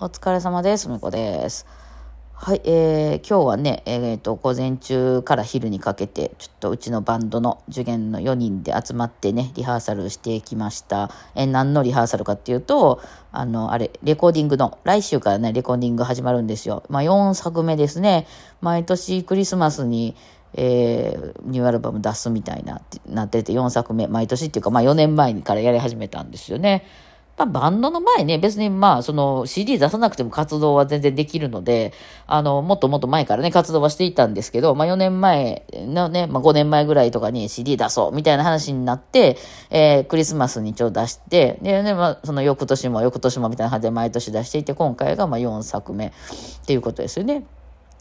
お疲れ様です。みこです。はい、えー、今日はね、えっ、と、午前中から昼にかけて、ちょっとうちのバンドの受験の4人で集まってね、リハーサルしてきました。えー何のリハーサルかっていうと、あの、あれ、レコーディングの、来週からね、レコーディング始まるんですよ。まあ、4作目ですね。毎年クリスマスに、えーニューアルバム出すみたいななってて4作目毎年っていうか、まあ、4年前にからやり始めたんですよね。まあ、バンドの前ね、別にまあ、その CD 出さなくても活動は全然できるので、あの、もっともっと前からね、活動はしていたんですけど、まあ4年前のね、まあ5年前ぐらいとかに CD 出そうみたいな話になって、えークリスマスに一応出して、で、ね、まあその翌年も翌年もみたいな感じで毎年出していて、今回がまあ4作目っていうことですよね。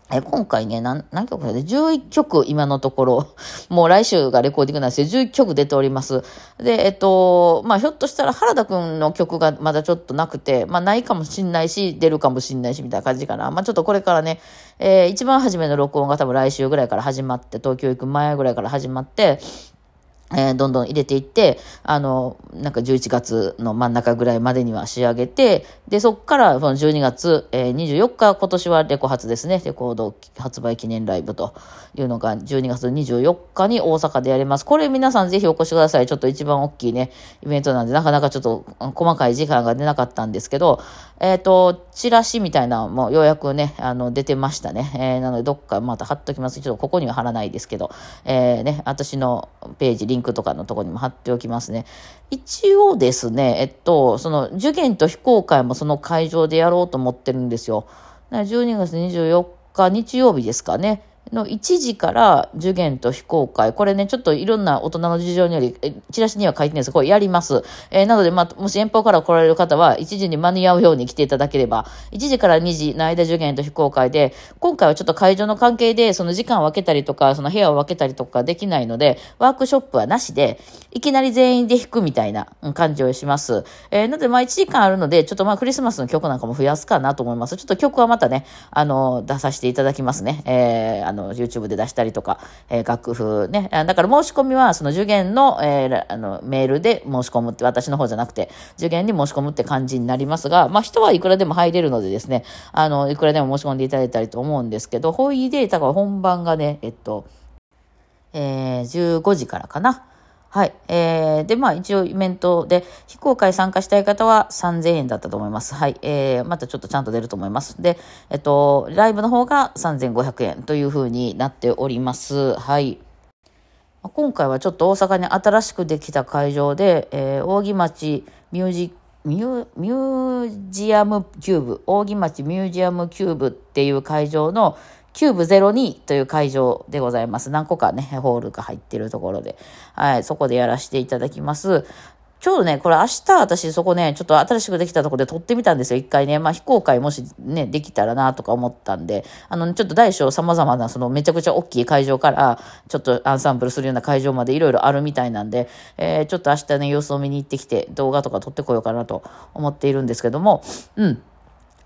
え今回ね、何、何曲かで、11曲今のところ、もう来週がレコーディングなんですよ。11曲出ております。で、えっと、まあ、ひょっとしたら原田くんの曲がまだちょっとなくて、まあ、ないかもしんないし、出るかもしんないし、みたいな感じかな。まあ、ちょっとこれからね、えー一番初めの録音が多分来週ぐらいから始まって、東京行く前ぐらいから始まって、えーどんどん入れていって、あの、なんか11月の真ん中ぐらいまでには仕上げて、で、そっから、その12月、えー24日、今年はレコ発ですね。レコード発売記念ライブというのが、12月24日に大阪でやります。これ皆さんぜひお越しください。ちょっと一番大きいね、イベントなんで、なかなかちょっと細かい時間が出なかったんですけど、えっ、と、チラシみたいなのもようやくね、あの、出てましたね。えーなので、どっかまた貼っときます。ちょっとここには貼らないですけど、えーね、私のページ、リンクとかのとこにも貼っておきますね。一応ですね、えっと、その、受験と非公開もその会場でやろうと思ってるんですよ。12月24日日曜日ですかね。の1時から受験と非公開。これね、ちょっといろんな大人の事情により、チラシには書いてないですこれやります。えーなので、まあ、もし遠方から来られる方は、1時に間に合うように来ていただければ、1時から2時の間受験と非公開で、今回はちょっと会場の関係で、その時間を分けたりとか、その部屋を分けたりとかできないので、ワークショップはなしで、いきなり全員で弾くみたいな感じをします。えーなので、まあ、1時間あるので、ちょっとまあ、クリスマスの曲なんかも増やすかなと思います。ちょっと曲はまたね、あの、出させていただきますね。えーあの、YouTube で出したりとか、えー楽譜ね。だから申し込みは、その受験の、えーあの、メールで申し込むって、私の方じゃなくて、受験に申し込むって感じになりますが、まあ、人はいくらでも入れるのでですね、あの、いくらでも申し込んでいただいたりと思うんですけど、ホイで、だから本番がね、えっと、えー15時からかな。はい。えー、で、まあ一応イベントで非公開参加したい方は3000円だったと思います。はい。えー、またちょっとちゃんと出ると思います。で、えっと、ライブの方が3500円というふうになっております。はい。今回はちょっと大阪に新しくできた会場で、えー扇町ミュージミュミュージアムキューブ、扇町ミュージアムキューブっていう会場のキューブ02という会場でございます。何個かね、ホールが入ってるところで、はい、そこでやらせていただきます。ちょうどね、これ明日私そこね、ちょっと新しくできたところで撮ってみたんですよ、一回ね。まあ非公開もしね、できたらなとか思ったんで、あの、ちょっと大小様々なそのめちゃくちゃ大きい会場から、ちょっとアンサンブルするような会場までいろいろあるみたいなんで、えーちょっと明日ね、様子を見に行ってきて、動画とか撮ってこようかなと思っているんですけども、うん。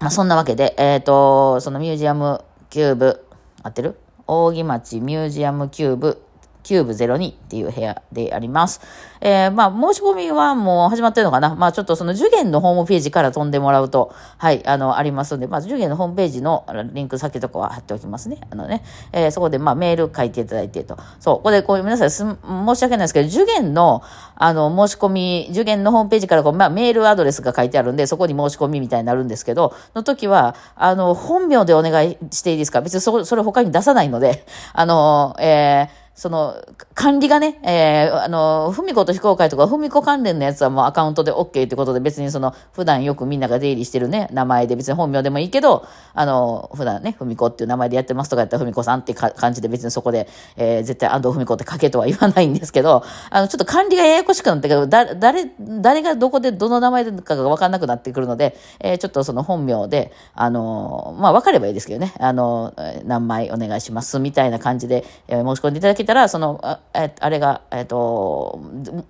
まあ、そんなわけで、えっ、と、そのミュージアムキューブ、合ってる？扇町ミュージアムキューブ、キューブ02っていう部屋であります。えーまあ、申し込みはもう始まってるのかなまあ、ちょっとその受験のホームページから飛んでもらうと、はい、あの、ありますので、まず受験のホームページのリンク先とかは貼っておきますね。あのね、えーそこでまあメール書いていただいてと。そう、ここでこういう皆さんす申し訳ないですけど、受験の、あの、申し込み、受験のホームページからこう、まあ、メールアドレスが書いてあるんで、そこに申し込みみたいになるんですけど、の時は、あの、本名でお願いしていいですか？別にそ、それ他に出さないので、あの、えーその、管理がね、えーあの、ふみこと非公開とか、ふみこ関連のやつはもうアカウントで OK ってことで、別にその、普段よくみんなが出入りしてるね、名前で別に本名でもいいけど、あの、普段ね、ふみこっていう名前でやってますとかやったら、ふみこさんって感じで別にそこで、えー絶対安藤ふみこって書けとは言わないんですけど、あの、ちょっと管理がややこしくなったけど、誰、誰がどこでどの名前でかがわかんなくなってくるので、えーちょっとその本名で、あの、まあ、わかればいいですけどね、あの、何枚お願いします、みたいな感じで、えー申し込んでいただけたら、その、ああれが、えっ、と、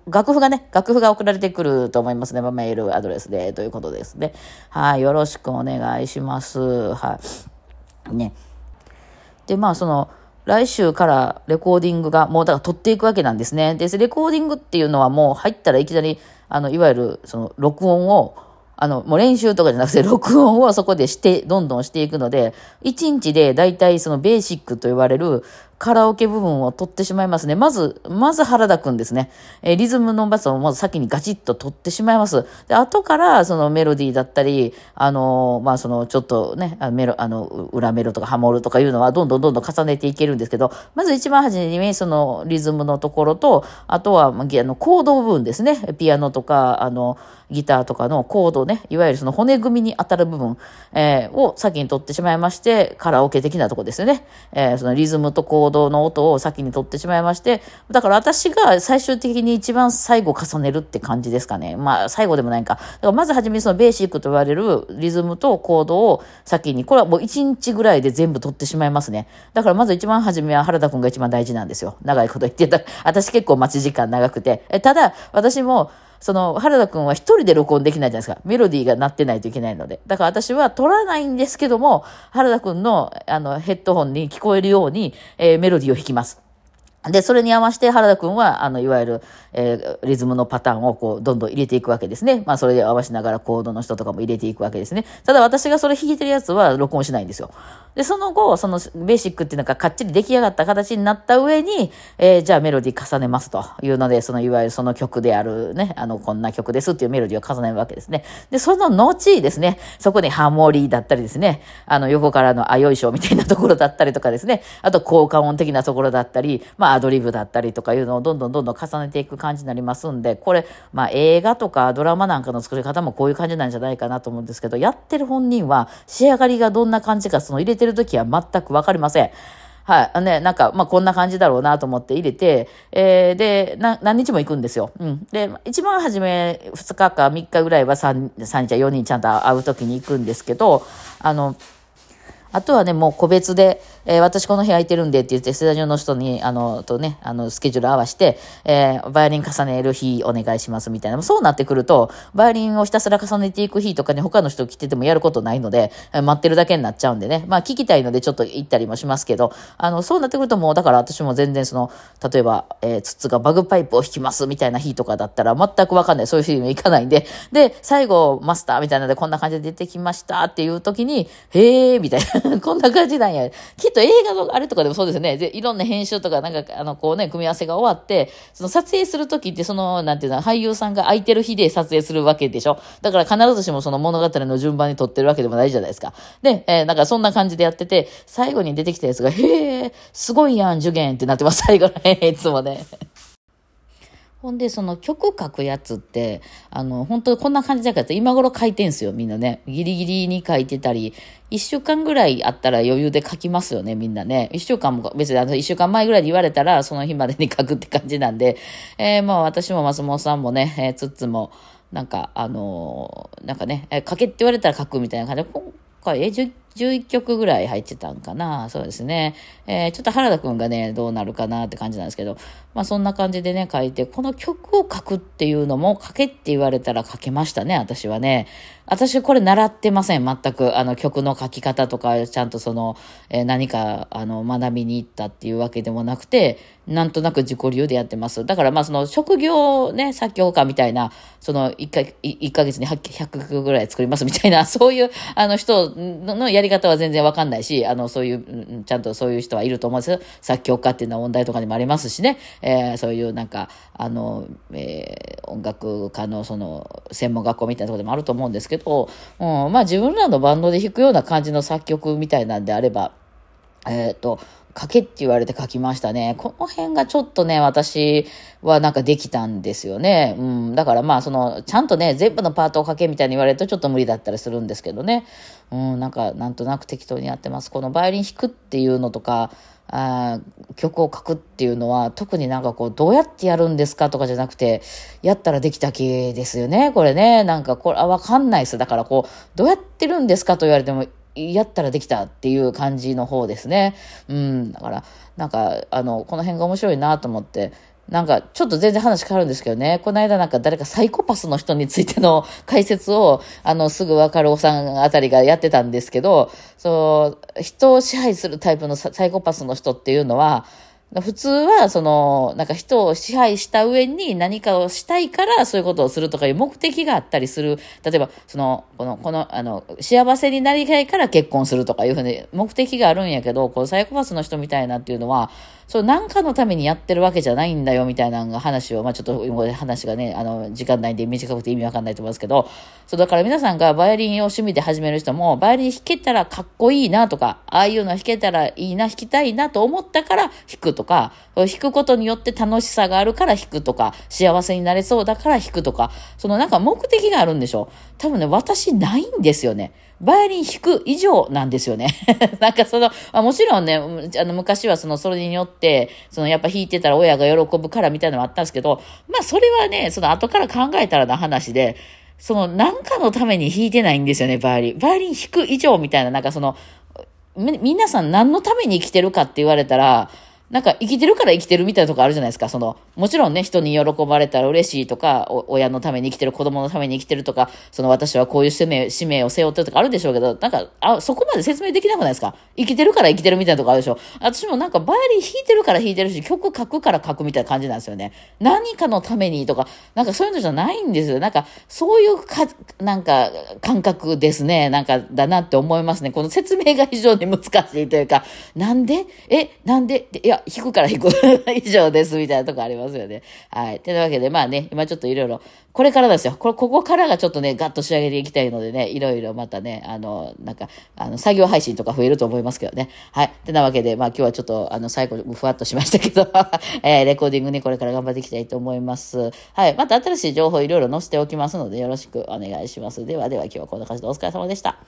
楽譜がね、楽譜が送られてくると思いますね。まあメールアドレスで、ということですね。はい、よろしくお願いします。はい。ね。で、まあ、その、来週からレコーディングが、もうだから撮っていくわけなんですね。で、レコーディングっていうのはもう入ったらいきなり、あの、いわゆる、その、録音を、あの、もう練習とかじゃなくて、録音をそこでして、どんどんしていくので、1日で大体そのベーシックと言われるカラオケ部分を取ってしまいますね。まず、まず原田くんですね。えー、リズムのバスをまず先にガチッと取ってしまいます。で、後からそのメロディーだったり、あのー、まあそのちょっとね、メロ、あの、裏メロとかハモるとかいうのはどんどんどんどん重ねていけるんですけど、まず一番初めにそのリズムのところと、あとは、まあ、あの、コード部分ですね。ピアノとか、あの、ギターとかのコードね、いわゆるその骨組みに当たる部分、えー、を先に取ってしまいまして、カラオケ的なとこですよね。えー、そのリズムとコードの音を先に取ってしまいまして、だから私が最終的に一番最後重ねるって感じですかね。まあ、最後でもないか。だからまずはじめにそのベーシックと言われるリズムとコードを先に、これはもう1日ぐらいで全部取ってしまいますね。だからまず一番初めは原田くんが一番大事なんですよ。長いこと言ってた。私結構待ち時間長くて。えただ、私も、その、原田くんは一人で録音できないじゃないですか。メロディーが鳴ってないといけないので。だから私は撮らないんですけども、原田くんの、あの、ヘッドホンに聞こえるように、えー、メロディーを弾きます。で、それに合わせて原田くんは、あの、いわゆる、えー、リズムのパターンをこう、どんどん入れていくわけですね。まあ、それで合わせながらコードの人とかも入れていくわけですね。ただ私がそれ弾いてるやつは録音しないんですよ。で、その後、そのベーシックっていうのがかっちり出来上がった形になった上に、えー、じゃあメロディー重ねますというので、そのいわゆるその曲であるね、あの、こんな曲ですっていうメロディーを重ねるわけですね。で、その後ですね、そこにハモリだったりですね、あの、横からのあよいしょみたいなところだったりとかですね、あと効果音的なところだったり、まあアドリブだったりとかいうのをどんどんどんどん重ねていく感じになりますんで、これ、まあ映画とかドラマなんかの作り方もこういう感じなんじゃないかなと思うんですけど、やってる本人は仕上がりがどんな感じか、その入れてる時は全くわかりません。はい。ね、なんか、まあ、こんな感じだろうなと思って入れて、えー、で、な、何日も行くんですよ。うん。で、一番初め、2日か3日ぐらいは3、3日、4人ちゃんと会う時に行くんですけど、あの、あとはね、もう個別で、えー、私この日空いてるんでって言って、スタジオの人に、あの、とね、あの、スケジュール合わして、えー、バイオリン重ねる日お願いしますみたいな。そうなってくると、バイオリンをひたすら重ねていく日とかに他の人来ててもやることないので、え待ってるだけになっちゃうんでね。まあ聞きたいのでちょっと行ったりもしますけど、あの、そうなってくるともう、だから私も全然その、例えば、えー、つつがバグパイプを弾きますみたいな日とかだったら全くわかんない。そういう日にも行かないんで。で、最後、マスターみたいなのでこんな感じで出てきましたっていう時に、へーみたいな、こんな感じなんや。きっと映画のあれとかでもそうですよね。で、いろんな編集とか、なんか、あの、こうね、組み合わせが終わって、その撮影するときって、その、なんていうの、俳優さんが空いてる日で撮影するわけでしょ。だから必ずしもその物語の順番に撮ってるわけでもないじゃないですか。で、えー、なんかそんな感じでやってて、最後に出てきたやつが、へえ、すごいやん、受験ってなってます、最後のね、いつもね。ほんで、その曲書くやつって、あの、本当こんな感じだから今頃書いてんすよ、みんなね。ギリギリに書いてたり、一週間ぐらいあったら余裕で書きますよね、みんなね。一週間も、別にあの、一週間前ぐらいで言われたら、その日までに書くって感じなんで、えー、まあ私も松本さんもね、えー、つっつも、なんか、あのー、なんかね、えー、書けって言われたら書くみたいな感じで、今回、えー、11曲ぐらい入ってたんかな。そうですね。えー、ちょっと原田くんがね、どうなるかなって感じなんですけど、まあそんな感じでね、書いて、この曲を書くっていうのも書けって言われたら書けましたね、私はね。私これ習ってません、全く。あの曲の書き方とか、ちゃんとその、えー、何か、あの、学びに行ったっていうわけでもなくて、なんとなく自己流でやってます。だからまあその職業ね、作曲家みたいな、その1か ,1 ヶ月に100曲ぐらい作りますみたいな、そういうあの人のやりり方は全然わかんないし、あの、そういう、ちゃんとそういう人はいると思うんですよ。作曲家っていうのは音大とかにもありますしね、えー、そういうなんか、あの、えー、音楽家のその、専門学校みたいなとこでもあると思うんですけど、うん、まあ自分らのバンドで弾くような感じの作曲みたいなんであれば、えっ、ー、と、書けって言われて書きましたね。この辺がちょっとね、私はなんかできたんですよね。うん。だからまあ、その、ちゃんとね、全部のパートを書けみたいに言われるとちょっと無理だったりするんですけどね。うん、なんか、なんとなく適当にやってます。このバイオリン弾くっていうのとか、あ曲を書くっていうのは、特になんかこう、どうやってやるんですかとかじゃなくて、やったらできた気ですよね。これね。なんかこれ、あ、わかんないです。だからこう、どうやってるんですかと言われても、やったらできたっていう感じの方ですね。うん。だから、なんか、あの、この辺が面白いなと思って、なんか、ちょっと全然話変わるんですけどね、この間なんか誰かサイコパスの人についての解説を、あの、すぐわかるおさんあたりがやってたんですけど、そう、人を支配するタイプのサイコパスの人っていうのは、普通は、その、なんか人を支配した上に何かをしたいからそういうことをするとかいう目的があったりする。例えば、その、この、この、あの、幸せになりたいから結婚するとかいうふうに目的があるんやけど、こう、サイコパスの人みたいなっていうのは、そう、なんかのためにやってるわけじゃないんだよ、みたいな話を、まあちょっと今、話がね、あの、時間ないんで短くて意味わかんないと思いますけど、そう、だから皆さんがバイオリンを趣味で始める人も、バイオリン弾けたらかっこいいなとか、ああいうの弾けたらいいな、弾きたいなと思ったから弾くとか、弾くことによって楽しさがあるから弾くとか、幸せになれそうだから弾くとか、そのなんか目的があるんでしょ多分ね、私ないんですよね。バイオリン弾く以上なんですよね。なんかその、あもちろんね、あの昔はその、それによって、そのやっぱ弾いてたら親が喜ぶからみたいなのもあったんですけど、まあそれはね、その後から考えたらな話で、そのなんかのために弾いてないんですよね、バイオリン。バイオリン弾く以上みたいな、なんかその、み、皆さん何のために生きてるかって言われたら、なんか生きてるから生きてるみたいなとこあるじゃないですか。その、もちろんね、人に喜ばれたら嬉しいとか、親のために生きてる、子供のために生きてるとか、その私はこういう使命、使命を背負ってるとかあるでしょうけど、なんか、あ、そこまで説明できなくないですか？生きてるから生きてるみたいなとこあるでしょ。私もなんかバイオリン弾いてるから弾いてるし、曲書くから書くみたいな感じなんですよね。何かのためにとか、なんかそういうのじゃないんですよ。なんか、そういうか、なんか、感覚ですね。なんか、だなって思いますね。この説明が非常に難しいというか、なんで？え、なんで？いや、弾くから弾く。以上です、みたいなとこありますよね。はい。というわけで、まあね、今ちょっといろいろ、これからですよ。これ、ここからがちょっとね、ガッと仕上げていきたいのでね、いろいろまたね、あの、なんか、あの、作業配信とか増えると思いますけどね。はい。てなわけで、まあ今日はちょっと、あの、最後、ふわっとしましたけど、えー、レコーディングね、これから頑張っていきたいと思います。はい。また新しい情報いろいろ載せておきますので、よろしくお願いします。ではでは、今日はこんな感じでお疲れ様でした。